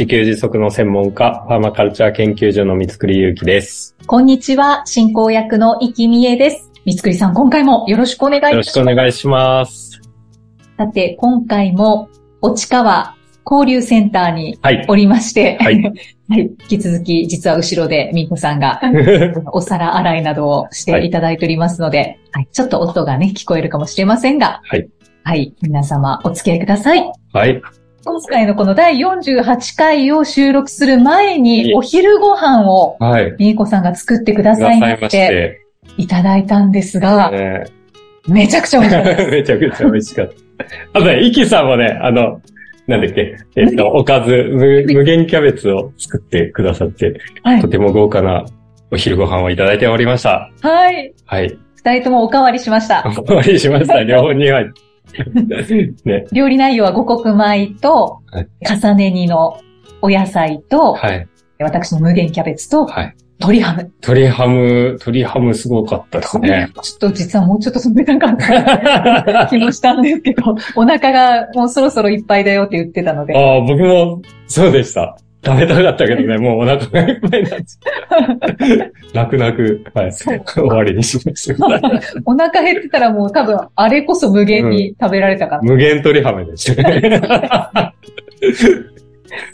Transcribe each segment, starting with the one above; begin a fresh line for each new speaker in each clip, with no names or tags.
自給自足の専門家、パーマカルチャー研究所の三つくりゆうきです。
こんにちは、進行役の生きみえです。三つくりさん、今回もよろしくお願いします。
よろしくお願いします。
さて、今回も、落川交流センターに
はい。
おりまして、
はい
はい引き続き、実は後ろでみーこさんが お皿洗いなどをしていただいておりますので、はい、ちょっと音がね、聞こえるかもしれませんが、
はい。
はい、皆様お付き合いください。
はい。
今回のこの第48回を収録する前に、お昼ご飯を
はい。
みーこさんが作ってくださいまし、
てて。
いただいたんですが、
ね
めちゃくちゃ美味しかった。
めちゃくちゃ美味しかった。あとね、イキさんもね、あの、なんだっけ、えっと、おかず、無無限キャベツを作ってくださって、
はい
と。ても豪華なお昼ご飯をいただいておりました。
はい。
はい。
二人ともおかわりしました。
おかわりしました、両方には。ね。
料理内容は五穀米と
はい、
重ね煮のお野菜と、
はい。
私の無限キャベツと、
はい。
鶏ハム。
鶏ハム、鶏ハムすごかったですね。
ちょっと実はもうちょっと冷たかった気もしたんですけど、お腹がもうそろそろいっぱいだよって言ってたので、
ああ、僕もそうでした。食べたかったけどね、もうお腹がいっぱいになっちゃう。泣く泣く、はい。終わりにしました。
お腹減ってたらもう多分あれこそ無限に食べられたかな。
無限鶏ハムでしたね。
あ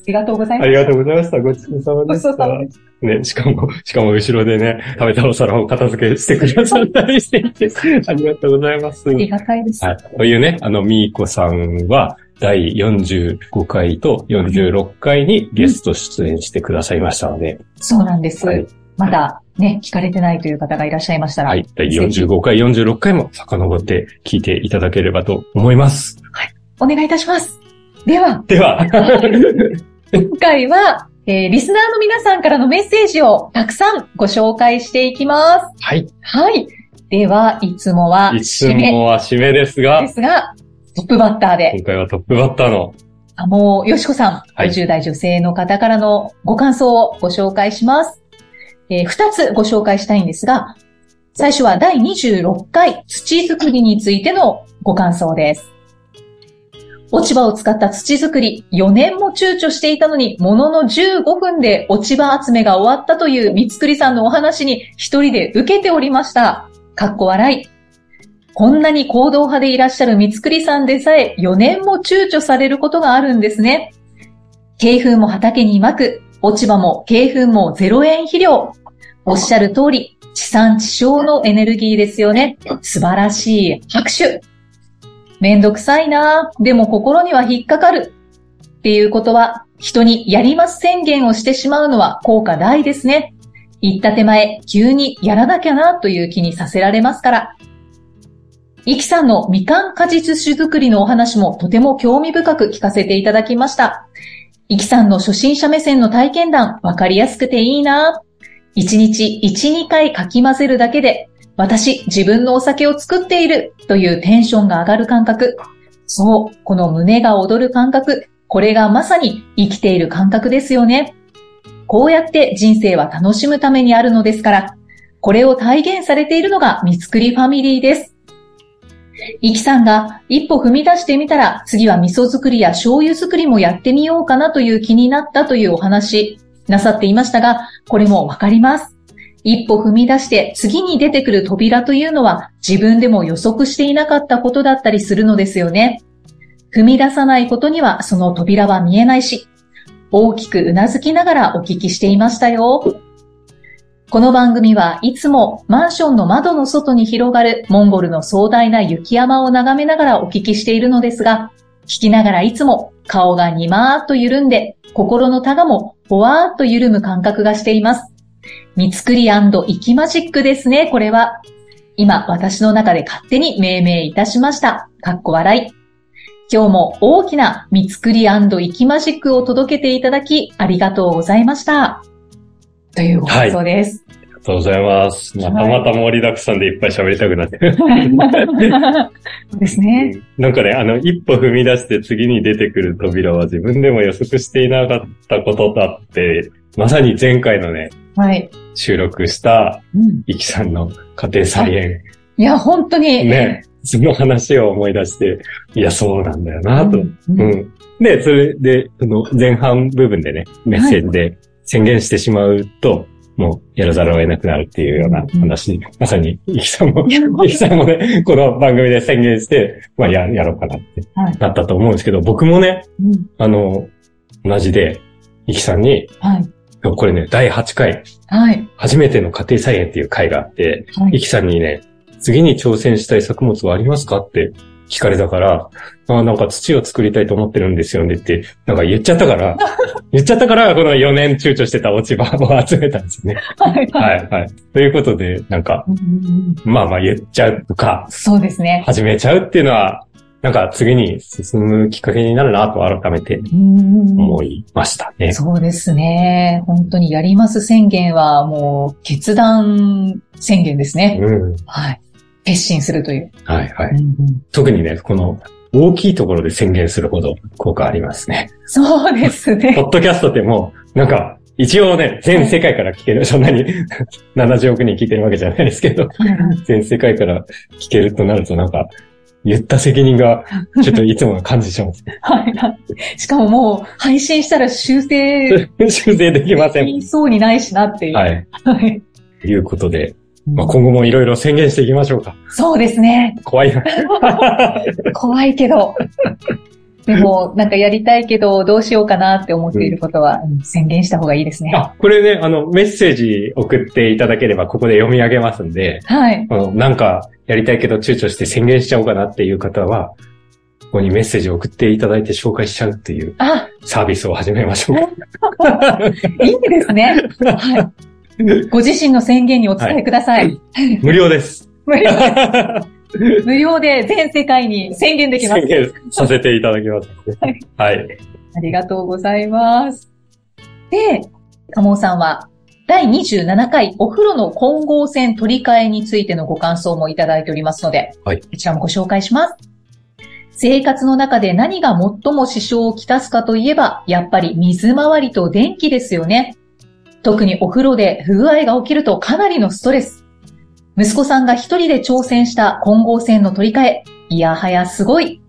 りがとうございます。
ありがとうございました。ごちそうさまでした。
そうさまでし
ね、しかも、しかも後ろでね、食べたお皿を片付けしてくださったりしていて、ありがとうございます。
た。ありがたいです。
はい。というね、あの、みーこさんは、第45回と46回にゲスト出演してくださいましたので、
そうなんです。
はい
まだね、聞かれてないという方がいらっしゃいましたら、
はい。第45回、46回も遡って聞いていただければと思います。
お願いいたします。では、
では、
今回は、えーリスナーの皆さんからのメッセージをたくさんご紹介していきます。
はい。
はい。では、いつもはい
つもは締めですが
で、すが、トップバッターで、
今回はトップバッターの、
あもう、よしこさん、
はい
50代女性の方からのご感想をご紹介します。えー二つご紹介したいんですが、最初は第26回土作りについてのご感想です。落ち葉を使った土作り、4年も躊躇していたのに、ものの15分で落ち葉集めが終わったという三つくりさんのお話に一人で受けておりました。かっこ笑い。こんなに行動派でいらっしゃる三つくりさんでさえ4年も躊躇されることがあるんですね。鶏粉も畑にまく、落ち葉も鶏粉も0円肥料。おっしゃる通り、地産地消のエネルギーですよね。素晴らしい拍手。めんどくさいなでも心には引っかかる。っていうことは、人にやります宣言をしてしまうのは効果大ですね。言った手前、急にやらなきゃなという気にさせられますから。イキさんのみかん果実酒作りのお話もとても興味深く聞かせていただきました。イキさんの初心者目線の体験談、わかりやすくていいな一日一、二回かき混ぜるだけで、私、自分のお酒を作っているというテンションが上がる感覚。そう、この胸が躍る感覚。これがまさに生きている感覚ですよね。こうやって人生は楽しむためにあるのですから、これを体現されているのが三つくりファミリーです。イキさんが一歩踏み出してみたら、次は味噌作りや醤油作りもやってみようかなという気になったというお話なさっていましたが、これもわかります。一歩踏み出して次に出てくる扉というのは自分でも予測していなかったことだったりするのですよね。踏み出さないことにはその扉は見えないし、大きくうなずきながらお聞きしていましたよ。この番組はいつもマンションの窓の外に広がるモンゴルの壮大な雪山を眺めながらお聞きしているのですが、聞きながらいつも顔がにまーっと緩んで、心のタガもほわーっと緩む感覚がしています。三つくり生きマジックですね、これは。今、私の中で勝手に命名いたしました。かっこ笑い。今日も大きな三つくり生きマジックを届けていただき、ありがとうございました。というご感想です。
ありがとうございます。また
はい
また盛りだくさんでいっぱい喋りたくなって。
そうですね。
なんかね、あの、一歩踏み出して次に出てくる扉は自分でも予測していなかったことだって、まさに前回のね、
はい。
収録した、
うん
イキさんの家庭菜園、
いや、本当に。
ね、その話を思い出して、いや、そうなんだよなと。
うん
う。ん。で、それで、その前半部分でね、メッセージで宣言してしまうと、もうやらざるを得なくなるっていうような話に、まさに、イキさんも、イキさんもね、この番組で宣言して、まあや、やろうかなって
はい
なったと思うんですけど、僕もね、
うん
あの、同じで、イキさんに、
はい。
これね、第8回、
はい。
初めての家庭菜園っていう回があって、
はい。
イキさんにね、次に挑戦したい作物はありますかって聞かれたから、あなんか土を作りたいと思ってるんですよねって、なんか言っちゃったから、言っちゃったから、この4年躊躇してた落ち葉を集めたんですね。
はい。
はい、はい。ということで、なんか、まあまあ言っちゃうとか、
そうですね。
始めちゃうっていうのは、なんか次に進むきっかけになるなと改めて
うん
思いましたね。
そうですね。本当にやります宣言はもう決断宣言ですね。
うん。
はい。決心するという。
はい、はい。
うんうん
特にね、この大きいところで宣言するほど効果ありますね。
そうです
ポ
ね。
ッドキャストってもう、なんか、一応ね、全世界から聞ける、そんなに 70億人聞いてるわけじゃないですけど、全世界から聞けるとなるとなんか、言った責任が、ちょっといつも感じします。
はいはい。しかももう配信したら修正
修正できません。
言いそうにないしなっていう。
はい。
はい。
ということで、まあ、今後もいろいろ宣言していきましょうか。
そうですね。
怖いな。
怖いけど。でも、なんかやりたいけど、どうしようかなって思っていることは、うん宣言した方がいいですね。
あ、これね、あの、メッセージ送っていただければ、ここで読み上げますんで、
はい。
あのなんか、やりたいけど躊躇して宣言しちゃおうかなっていう方は、ここにメッセージを送っていただいて紹介しちゃうっていう
あ、
サービスを始めましょうか。
いいですね。はい。ご自身の宣言にお伝えください。
無料です。
無料 無料で全世界に宣言できます
宣。言させていただきます。はい。
ありがとうございます。で、鴨尾さんは、第27回お風呂の混合線取り替えについてのご感想もいただいておりますので、
はい
こちらもご紹介します。生活の中で何が最も支障をきたすかといえば、やっぱり水回りと電気ですよね。特にお風呂で不具合が起きるとかなりのストレス。息子さんが一人で挑戦した混合線の取り替え、いやはやすごい。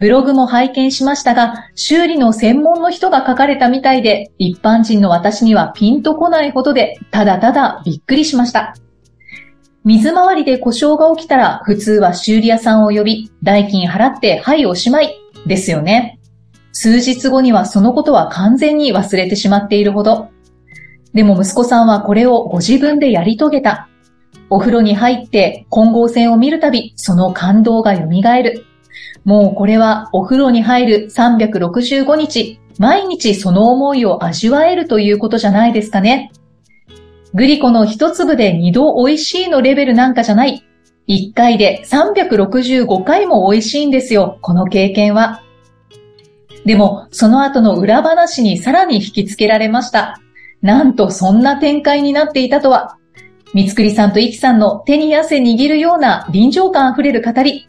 ブログも拝見しましたが、修理の専門の人が書かれたみたいで、一般人の私にはピンとこないほどで、ただただびっくりしました。水回りで故障が起きたら、普通は修理屋さんを呼び、代金払って、はいおしまい、ですよね。数日後にはそのことは完全に忘れてしまっているほど。でも息子さんはこれをご自分でやり遂げた。お風呂に入って混合線を見るたび、その感動が蘇る。もうこれはお風呂に入る365日、毎日その思いを味わえるということじゃないですかね。グリコの一粒で二度美味しいのレベルなんかじゃない。一回で365回も美味しいんですよ、この経験は。でも、その後の裏話にさらに引きつけられました。なんとそんな展開になっていたとは。三つくりさんとイキさんの手に汗握るような臨場感あふれる語り。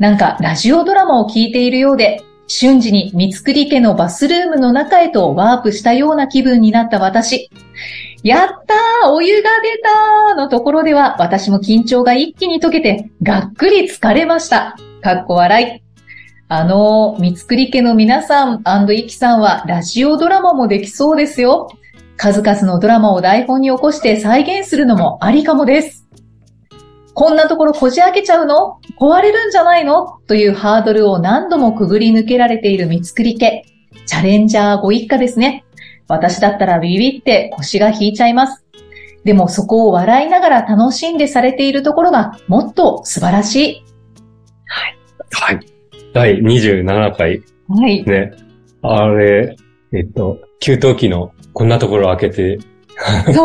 なんかラジオドラマを聞いているようで、瞬時に三つくり家のバスルームの中へとワープしたような気分になった私。やったーお湯が出たーのところでは私も緊張が一気に解けてがっくり疲れました。かっこ笑い。あのー、三つくり家の皆さんイキさんはラジオドラマもできそうですよ。数々のドラマを台本に起こして再現するのもありかもです。こんなところこじ開けちゃうの？壊れるんじゃないの？というハードルを何度もくぐり抜けられている三つくり家。チャレンジャーご一家ですね。私だったらビビって腰が引いちゃいます。でもそこを笑いながら楽しんでされているところがもっと素晴らしい。
はい。第27回
はい。
ね。あれ、えっと、給湯器のこんなところ開けて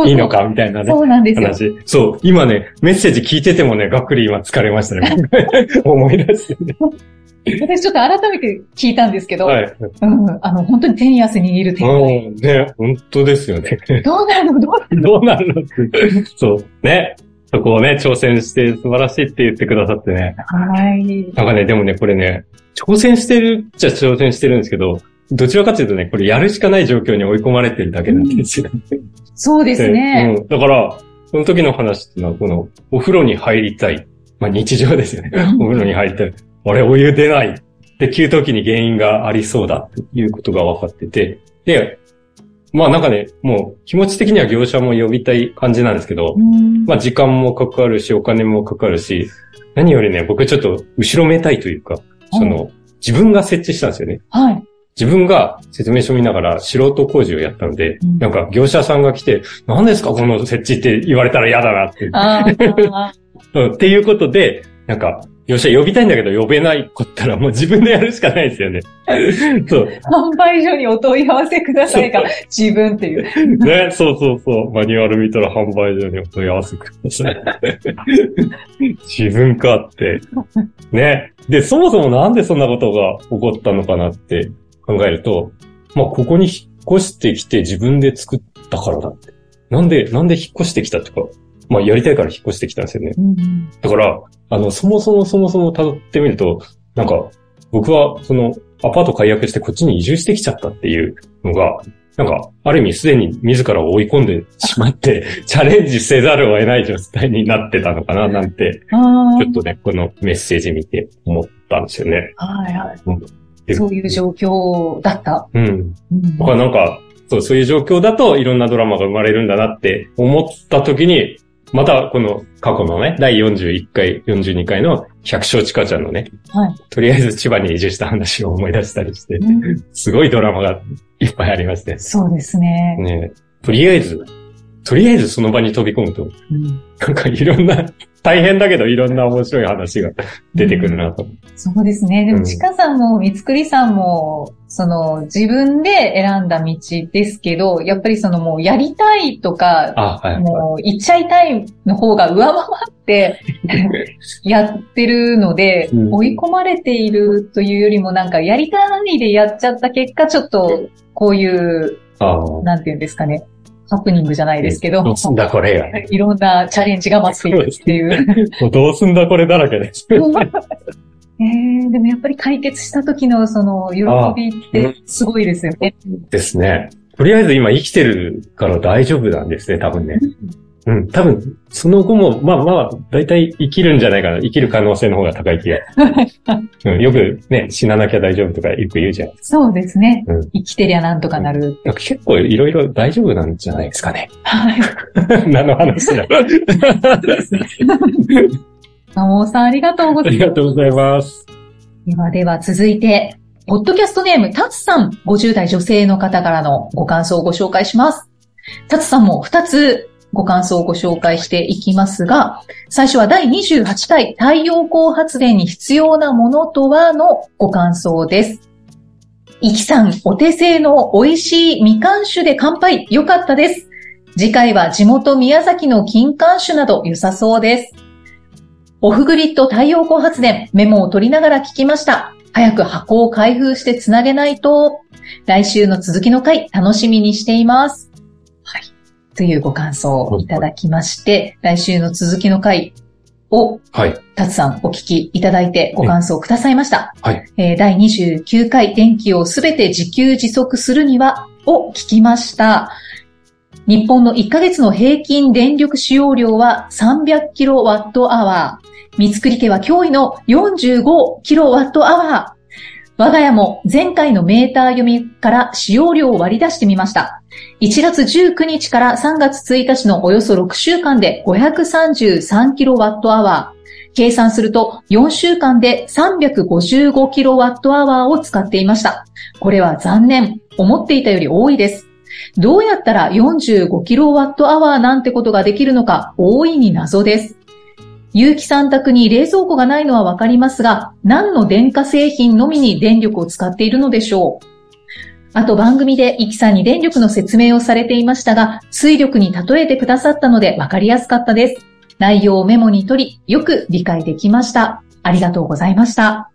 いいのかみたいなね。
そうなんですよ。
話。そう、今ね、メッセージ聞いててもね、がっくり今疲れましたね。思い出してね。
私ちょっと改めて聞いたんですけど、
はい。
うん、あの、本当に手に汗握る展開。
うん、ね、本当ですよね。
どうなるの？どうなる
どうなるのって。そう。ね。そこをね、挑戦して素晴らしいって言ってくださってね。
のはい。
なんかね、でもね、これね、挑戦してるっちゃ挑戦してるんですけど、どちらかというとね、これやるしかない状況に追い込まれてるだけなんですよ。
そうですね。
うん。だから、その時の話っていうのは、この、お風呂に入りたい。まあ日常ですよね。
うん
お風呂に入りたい。あれ、お湯出ない。っていう時に原因がありそうだっていうことが分かってて。で、まあなんかね、もう気持ち的には業者も呼びたい感じなんですけど、
うん
まあ時間もかかるし、お金もかかるし、何よりね、僕ちょっと後ろめたいというか、その、自分が設置したんですよね。
はい。
自分が説明書見ながら素人工事をやったので、
うん
なんか業者さんが来て、何ですかこの設置って言われたら嫌だなって。
ああ、
う んっていうことで、なんか、業者呼びたいんだけど呼べない子ったらもう自分でやるしかないですよね。そう。
販売所にお問い合わせくださいが、自分っていう。
ね、そうそうそう。マニュアル見たら販売所にお問い合わせください。自分かって。ね。で、そもそもなんでそんなことが起こったのかなって考えると、まあ、ここに引っ越してきて自分で作ったからだって。なんで、なんで引っ越してきたってか、まあ、やりたいから引っ越してきたんですよね。
うん
だから、あの、そもそもそもそも辿ってみると、なんか、僕は、その、アパート解約してこっちに移住してきちゃったっていうのが、なんか、ある意味すでに自らを追い込んでしまって、チャレンジせざるを得ない状態になってたのかな、なんて、
あ
ちょっとね、このメッセージ見て思ったんですよね。
あ、はいはい
で
そういう状況だった。
うん。
うん
僕はなんか、そう、そういう状況だといろんなドラマが生まれるんだなって思った時に、またこの過去のね、第41回、42回の百姓ちかちゃんのね、
はい。
とりあえず千葉に移住した話を思い出したりして、
うん
すごいドラマがいっぱいありまして。
そうですね。
ねとりあえず、とりあえずその場に飛び込むと、
うん
なんかいろんな、大変だけどいろんな面白い話が出てくるなと。
そうですね。でも、
うん
ちかさんも、みつくりさんも、その、自分で選んだ道ですけど、やっぱりそのもう、やりたいとか、
あ、はい。
もう、行っちゃいたいの方が上回って、やってるので、
うん
追い込まれているというよりも、なんか、やりたいでやっちゃった結果、ちょっと、こういう。なんていうんですかね、ハプニングじゃないですけど、
どうすんだこれが。
いろんなチャレンジが待っているっていう。
もうどうすんだこれだらけです。
えー、でもやっぱり解決した時のその喜びってすごいですよね。
ですね。とりあえず今生きてるから大丈夫なんですね、多分ね。うん、多分、その後も、まあまあ、だいたい生きるんじゃないかな。生きる可能性の方が高い気が。うん、よくね、死ななきゃ大丈夫とかよく言うじゃん。
そうですね。
うん
生きてりゃなんとかなる。
なんか結構いろいろ大丈夫なんじゃないですかね。
はい。
何の話だ
マ モーさんありがとうございます。
ありがとうございます。
ではでは続いて、ポッドキャストネーム、タツさん、50代女性の方からのご感想をご紹介します。タツさんも2つご感想をご紹介していきますが、最初は第28回太陽光発電に必要なものとはのご感想です。イキさん、お手製の美味しいみかん酒で乾杯、よかったです。次回は地元宮崎の金柑酒など良さそうです。オフグリッド太陽光発電、メモを取りながら聞きました。早く箱を開封してつなげないと。来週の続きの回、楽しみにしています。はい。というご感想をいただきまして、来週の続きの回を、
はい。
タツさんお聞きいただいてご感想をくださいました。
はい。
えー第29回電気をすべて自給自足するにはを聞きました。日本の1ヶ月の平均電力使用量は300キロワットアワー。三つくり家は驚異の45キロワットアワー。我が家も前回のメーター読みから使用量を割り出してみました。1月19日から3月1日のおよそ6週間で533キロワットアワー。計算すると4週間で355キロワットアワーを使っていました。これは残念。思っていたより多いです。どうやったら45キロワットアワーなんてことができるのか大いに謎です。有機さん宅に冷蔵庫がないのはわかりますが、何の電化製品のみに電力を使っているのでしょうあと番組でイキさんに電力の説明をされていましたが、水力に例えてくださったのでわかりやすかったです。内容をメモに取り、よく理解できました。ありがとうございました。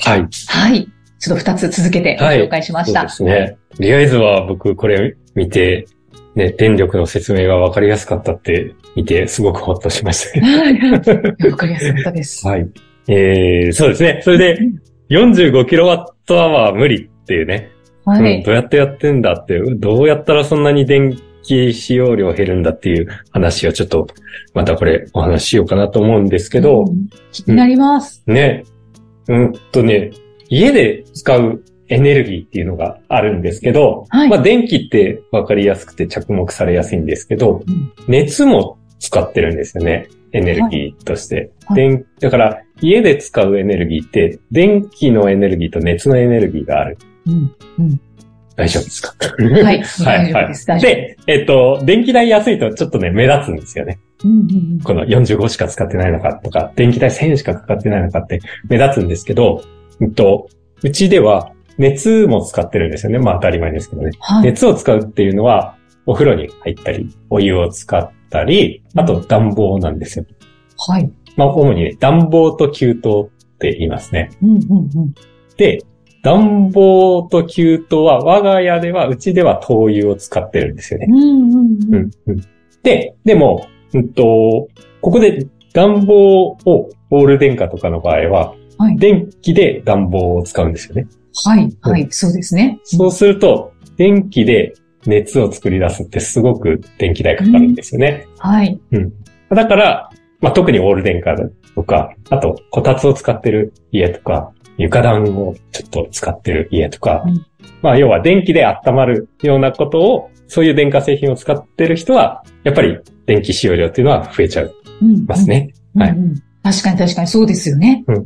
はい。
はい。ちょっと二つ続けてご紹介しました。
そうですね。とりあえずは僕これ見て、ね、電力の説明がわかりやすかったって見て、すごくほっとしましたね。
はい。わかりやすかったです。
はい。えー、そうですね。それで、45キロワットアワー無理っていうね。うん、
はい。
どうやってやってんだって、どうやったらそんなに電気使用量減るんだっていう話をちょっと、またこれお話ししようかなと思うんですけど、
うん気になります。
ね、うんとね、家で使うエネルギーっていうのがあるんですけど、
はい
まあ電気ってわかりやすくて着目されやすいんですけど、
うん
熱も使ってるんですよね。エネルギーとして。
はい
電だから、家で使うエネルギーって、電気のエネルギーと熱のエネルギーがある。
うん。
大丈夫ですか？
はい。
はい、
大丈夫で
えっと、電気代安いとちょっとね、目立つんですよね。
うんうん
この45しか使ってないのかとか、電気代1000円しかかかってないのかって目立つんですけど、うんと、うちでは熱も使ってるんですよね。まあ当たり前ですけどね。
はい。
熱を使うっていうのは、お風呂に入ったり、お湯を使ったり、あと暖房なんですよ。
はい。
まあ主にね、暖房と給湯って言いますね。
うんうんうん。
で、暖房と給湯は我が家では、うちでは灯油を使ってるんですよね。
うんうんうん。
うんうんで、でも、うんと、ここで暖房をオール電化とかの場合は、
はい。
電気で暖房を使うんですよね。
はい。はい。そうですね。
そうすると、電気で熱を作り出すってすごく電気代かかるんですよね。
はい。
だから、まあ、特にオール電化とか、あと、こたつを使ってる家とか、床暖をちょっと使ってる家とか、
うん
まあ、要は電気で温まるようなことを、そういう電化製品を使ってる人は、やっぱり電気使用量っていうのは増えちゃい
うん
ますね。はい
うんうん確かに確かにそうですよね。
うん
だ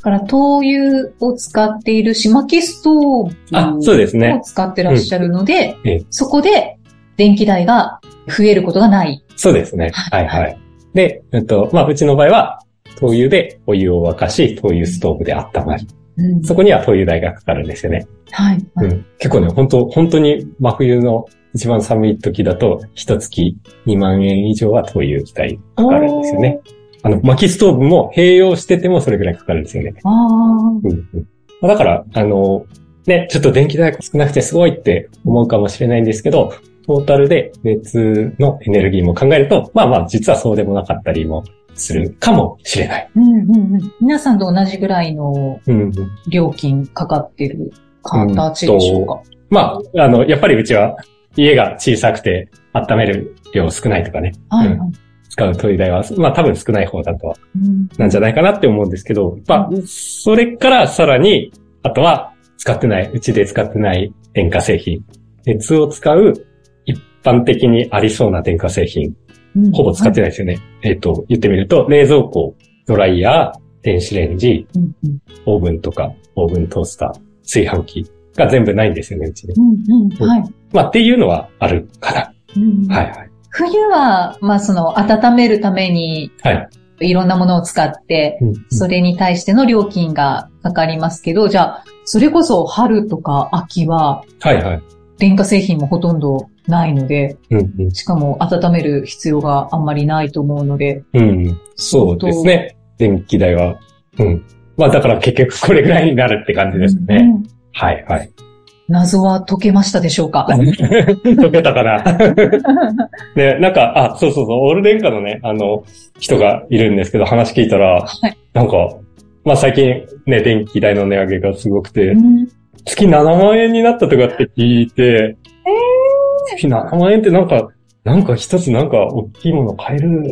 から、灯油を使っているし、薪ストー
あ、そうです
ブを
ね。
使ってらっしゃるので、
うんええ
そこで電気代が増えることがない。
そうですね。
は
はいいはい。で、えっと、まあ、うちの場合は、灯油でお湯を沸かし、灯油ストーブで温まる。
うん
そこには灯油代がかかるんですよね。
はい。
うん。結構ね、本当本当に真冬の一番寒い時だと、一月2万円以上は灯油代かかるんですよね。あの、薪ストーブも併用しててもそれぐらいかかるんですよね。
ああ。
うんうんだから、あの、ね、ちょっと電気代が少なくてすごいって思うかもしれないんですけど、トータルで熱のエネルギーも考えると、まあまあ実はそうでもなかったりもするかもしれない。
うんうんうん。皆さんと同じぐらいの
うんうん、
料金かかってる形でしょうか？
まあ、あの、やっぱりうちは家が小さくて温める量少ないとかね、
はい、
うん使う灯油代は、まあ多分少ない方だとは、
うん
なんじゃないかなって思うんですけど、まあ、それからさらに、あとは使ってない、うちで使ってない電化製品、熱を使う一般的にありそうな電化製品、
うん
ほぼ使ってないですよね。えっ、と、言ってみると、冷蔵庫、ドライヤー、電子レンジ、
うんうん
オーブンとか、オーブントースター、炊飯器が全部ないんですよね、うちで。
うんうんはい。
まあ、っていうのはあるかな。
うん
はいはい。
冬は、まあその、温めるために、
はい。
いろんなものを使って、
うん
それに対しての料金がかかりますけど、じゃあ、それこそ春とか秋は、
はいはい。
電化製品もほとんどないので、
うんうん
しかも温める必要があんまりないと思うので、
うん。そうですね。電気代は。うん。まあだから結局これぐらいになるって感じですね。
うん
はいはい。
謎は解けましたでしょうか？
解けたかな？ね、なんか、あ、そうそうそう、オール電化のね、あの、人がいるんですけど、話聞いたら、
はい。
なんか、まあ最近ね、電気代の値上げがすごくて、
うん。
月7万円になったとかって聞いて、月7万円ってなんか、なんか一つなんか大きいもの買えるん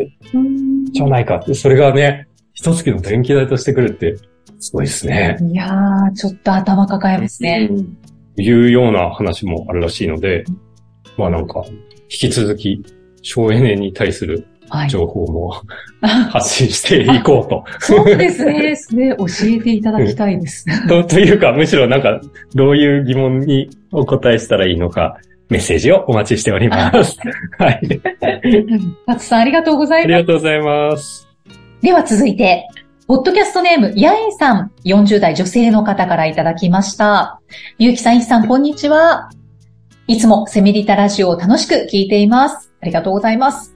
じゃないかって、それがね、一月の電気代としてくるって、すごいですね。
いやー、ちょっと頭抱えますね。
うんいうような話もあるらしいので、まあなんか、引き続き、省エネに対する
はい。
情報も 発信していこうと。
そうですね。それ教えていただきたいです。
と、というか、むしろなんか、どういう疑問にお答えしたらいいのか、メッセージをお待ちしております。はい。
タツさんありがとうござ
あ
います。
りがとうございます。
では続いて、ポッドキャストネーム、ヤインさん、40代女性の方からいただきました。ゆうきさん、いきさん、こんにちは。いつもセミリタラジオを楽しく聞いています。ありがとうございます。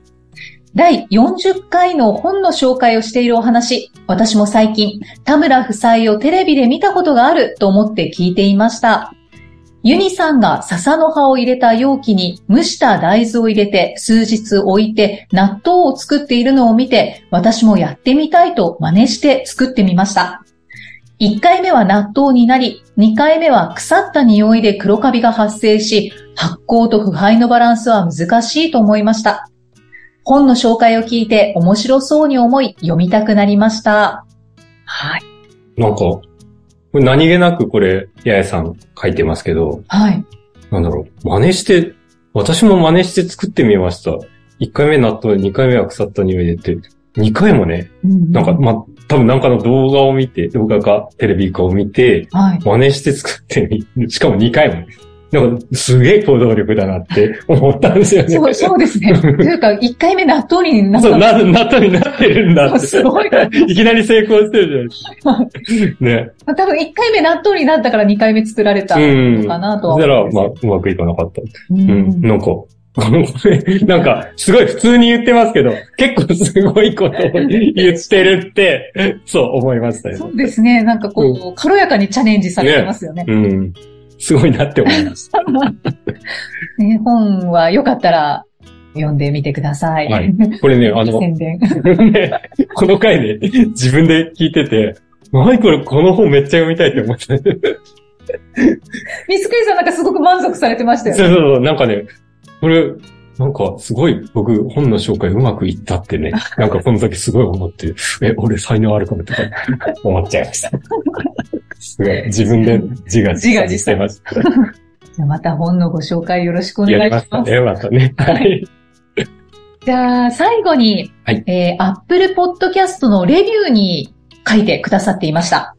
第40回の本の紹介をしているお話、私も最近、田村夫妻をテレビで見たことがあると思って聞いていました。ユニさんが笹の葉を入れた容器に蒸した大豆を入れて数日置いて納豆を作っているのを見て、私もやってみたいと真似して作ってみました。1回目は納豆になり、2回目は腐った匂いで黒カビが発生し、発酵と腐敗のバランスは難しいと思いました。本の紹介を聞いて面白そうに思い読みたくなりました。はい。
なんか、これ何気なくこれ、ややさん書いてますけど、
はい。
なんだろう、真似して、私も真似して作ってみました。1回目納豆、2回目は腐った匂いでって、2回もね、なんか、まあ、多分なんかの動画を見て、動画かテレビかを見て、
はい。
真似して作ってみ、しかも2回もね。なんか、すげえ行動力だなって思ったんですよね。
そう、そうですね。というか、1回目納豆になった
そう、な、納豆になってるんだって。
すごいな。
いきなり成功してるじゃないですか。ね。
多分1回目納豆になったから2回目作られた
うん。
のかなとは
そしたら、まあ、うまくいかなかった。
う
うん。
ん
なんか、なんか、すごい普通に言ってますけど、結構すごいことを言ってるって、そう思いましたよ
そうですね。なんかこう、軽やかにチャレンジされてますよね。
うん。すごいなって思いました。
ね本はよかったら読んでみてください。
はいこれね、あの、
宣伝。
ね、この回ね、自分で聞いてて、マイコルこの本めっちゃ読みたいって思ってた。
ミスクリさんなんかすごく満足されてましたよね。
そうそうそう、なんかね、これ、なんかすごい僕本の紹介うまくいったってね、なんかこの時すごい思って、え、俺才能あるかもとか思っちゃいました。すごい、自分で自画自賛してました。
じゃあまた本のご紹介よろしくお願
や
いしま。
りましたね、またね。はい。
じゃあ最後に、
はい
えー、Apple Podcast のレビューに書いてくださっていました。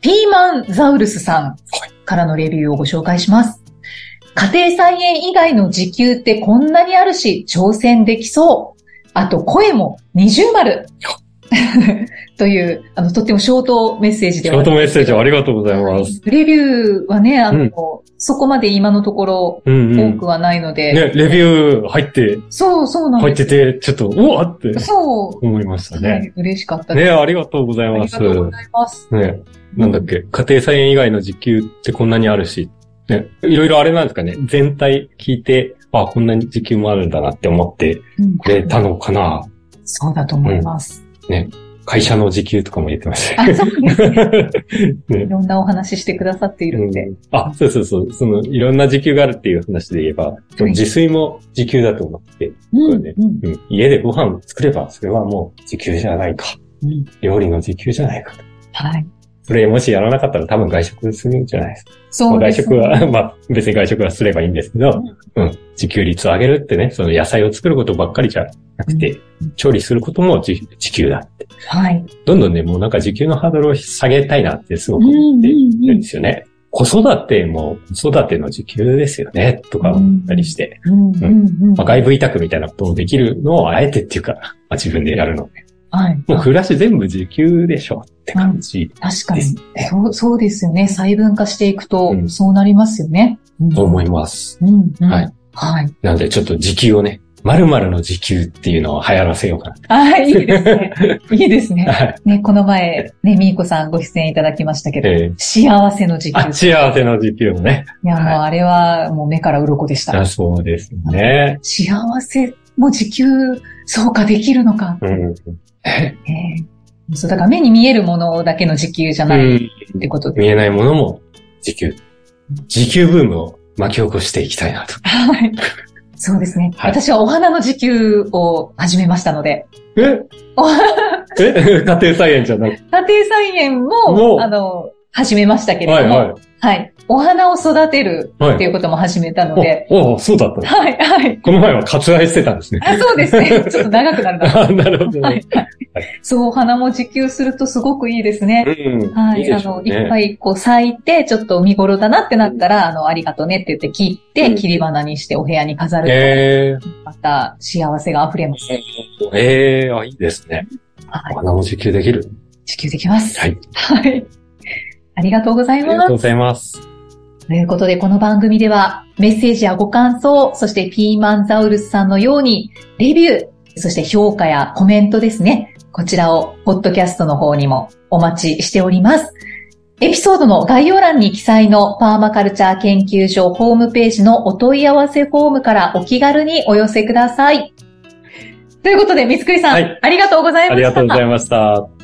ピーマンザウルスさんからのレビューをご紹介します。家庭菜園以外の時給ってこんなにあるし、挑戦できそう。あと、声も二重丸。という、あの、とってもショートメッセージでは
ショートメッセージありがとうございます。
レビューはね、あの、
うん
そこまで今のところ
うんうん。
多くはないので、
ね、レビュー入って、
そう、そうなん
入っ
です。
てて、ちょっと、おわって
そう、
思いました
は
ね。
い、嬉しかったです。
ね、ありがとうござい
あ
ます。
りがとうございます。
ね、なんだっけ、家庭菜園以外の時給ってこんなにあるし、ね、いろいろあれなんですかね、全体聞いて、あ、こんなに時給もあるんだなって思って
うん
くれたのかな。
そうだと思います。
会社の時給とかも言ってました
あ、そうですね。
ね
いろんなお話ししてくださっているんで。
うんあ、そうそうそう。その、いろんな時給があるっていう話で言えば、自炊も時給だと思って、
うん
ね
うん
うん、家でご飯作れば、それはもう時給じゃないか。
うん
料理の時給じゃないかと。
はい。
それもしやらなかったら多分外食するんじゃないですか。ま
そうです
あ外食は、まあ別に外食はすればいいんですけど、うん、自給率を上げるってね、その野菜を作ることばっかりじゃなくて、調理することも自自給だって。
はい。
どんどんね、もうなんか自給のハードルを下げたいなってすごく思っているんですよね。子育ても子育ての自給ですよね、とか思ったりして。
うんうんうん
まあ、外部委託みたいなことをできるのをあえてっていうか、まあ、自分でやるので。
はい。
もう暮らし全部自給でしょって感じ
確かに。そう、そうですよね。細分化していくと
う、ん
そうなりますよね。うん
と思います。
うんうん
はい。
はい。
なのでちょっと時給をね、〇〇の時給っていうのを流行らせようか
あいいですね。いいです
な。
ね。
はい。
ね、この前、ね、みーこさんご出演いただきましたけど、
えー
幸せの時給。
あ、幸せの時給もね。
いや、もう
はい
あれはもう目から鱗でした。
あそうですね。
幸せも時給、そうかできるのか。
うん。え？
えーそう、だから目に見えるものだけの時給じゃない
うん
ってことで
見えないものも時給。時給ブームを巻き起こしていきたいなと。
はい。そうですね。
はい。
私はお花の時給を始めましたので、
え？
お
え？家庭菜園じゃなく？て。
家庭菜園
も
も、
う？
あの、始めましたけれども、
はいは
はい。お花を育てる
い。はい。
っていうことも始めたので、
お、お、そうだったの？
はい、はい。
この前は割愛してたんですね。
あそうですね。ちょっと長くなるな。
あなるほど
は
ね
い。。そう、お花も自給するとすごくいいですね。
うん。
はいい。
いで
あの。いっぱいこう咲いて、ちょっと見頃だなってなったら、あの、ありがとねって言って切って、
うん
切り花にしてお部屋に飾ると、
え
また幸せが溢れます。
ー、えー、あ、いいですね。
はい。
花も受給できる。
自給できます。
はい。
はい。ありがとうございます。
ありがとうございます。
ということで、この番組では、メッセージやご感想、そしてピーマンザウルスさんのように、レビュー、そして評価やコメントですね。こちらを、ポッドキャストの方にもお待ちしております。エピソードの概要欄に記載のパーマカルチャー研究所ホームページのお問い合わせフォームからお気軽にお寄せください。ということで、三つくりさん、
はい
ありがとうございました。
ありがとうございました。